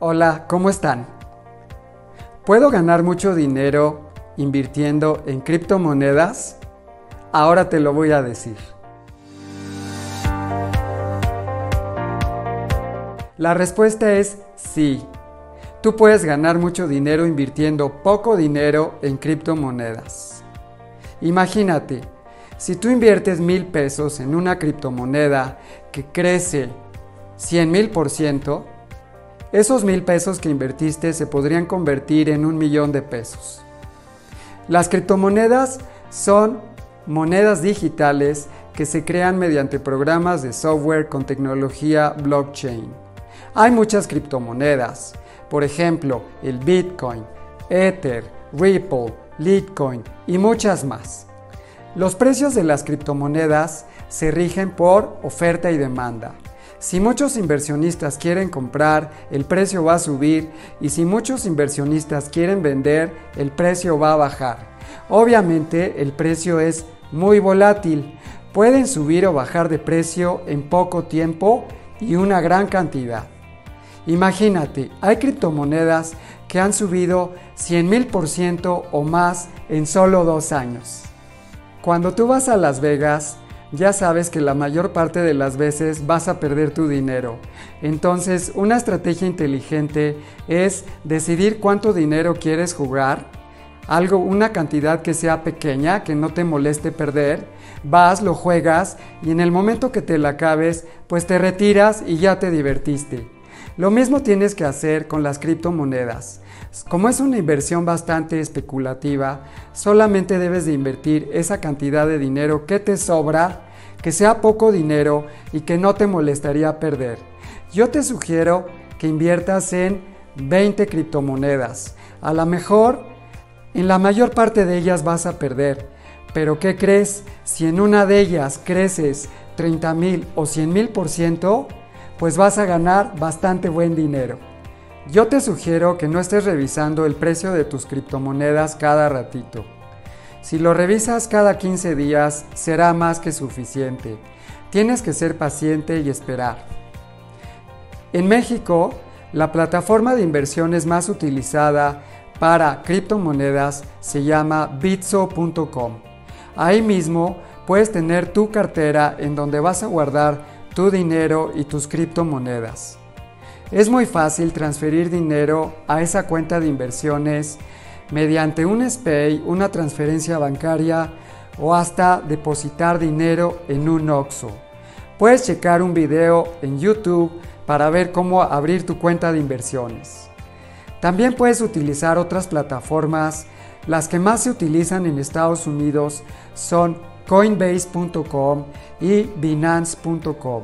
Hola, ¿cómo están? ¿Puedo ganar mucho dinero invirtiendo en criptomonedas? Ahora te lo voy a decir. La respuesta es sí. Tú puedes ganar mucho dinero invirtiendo poco dinero en criptomonedas. Imagínate, si tú inviertes mil pesos en una criptomoneda que crece 100 mil por ciento, esos mil pesos que invertiste se podrían convertir en un millón de pesos. Las criptomonedas son monedas digitales que se crean mediante programas de software con tecnología blockchain. Hay muchas criptomonedas, por ejemplo, el Bitcoin, Ether, Ripple, Litecoin y muchas más. Los precios de las criptomonedas se rigen por oferta y demanda. Si muchos inversionistas quieren comprar, el precio va a subir y si muchos inversionistas quieren vender, el precio va a bajar. Obviamente el precio es muy volátil. Pueden subir o bajar de precio en poco tiempo y una gran cantidad. Imagínate, hay criptomonedas que han subido 100 mil por ciento o más en solo dos años. Cuando tú vas a Las Vegas, ya sabes que la mayor parte de las veces vas a perder tu dinero. Entonces, una estrategia inteligente es decidir cuánto dinero quieres jugar, algo, una cantidad que sea pequeña, que no te moleste perder. Vas, lo juegas y en el momento que te la acabes, pues te retiras y ya te divertiste. Lo mismo tienes que hacer con las criptomonedas. Como es una inversión bastante especulativa, solamente debes de invertir esa cantidad de dinero que te sobra, que sea poco dinero y que no te molestaría perder. Yo te sugiero que inviertas en 20 criptomonedas. A lo mejor en la mayor parte de ellas vas a perder, pero ¿qué crees? Si en una de ellas creces 30 mil o 100 mil por ciento, pues vas a ganar bastante buen dinero. Yo te sugiero que no estés revisando el precio de tus criptomonedas cada ratito. Si lo revisas cada 15 días será más que suficiente. Tienes que ser paciente y esperar. En México, la plataforma de inversiones más utilizada para criptomonedas se llama bitso.com. Ahí mismo puedes tener tu cartera en donde vas a guardar tu dinero y tus criptomonedas. Es muy fácil transferir dinero a esa cuenta de inversiones mediante un SPAY, una transferencia bancaria o hasta depositar dinero en un OXO. Puedes checar un video en YouTube para ver cómo abrir tu cuenta de inversiones. También puedes utilizar otras plataformas. Las que más se utilizan en Estados Unidos son coinbase.com y binance.com.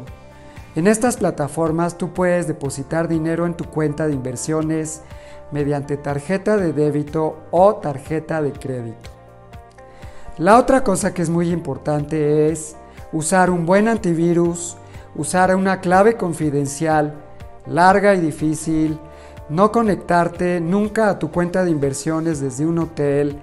En estas plataformas tú puedes depositar dinero en tu cuenta de inversiones mediante tarjeta de débito o tarjeta de crédito. La otra cosa que es muy importante es usar un buen antivirus, usar una clave confidencial larga y difícil, no conectarte nunca a tu cuenta de inversiones desde un hotel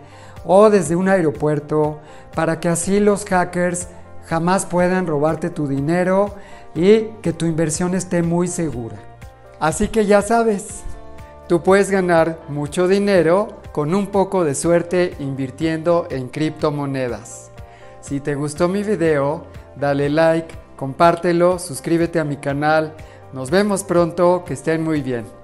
o desde un aeropuerto para que así los hackers jamás puedan robarte tu dinero y que tu inversión esté muy segura. Así que ya sabes, tú puedes ganar mucho dinero con un poco de suerte invirtiendo en criptomonedas. Si te gustó mi video, dale like, compártelo, suscríbete a mi canal. Nos vemos pronto, que estén muy bien.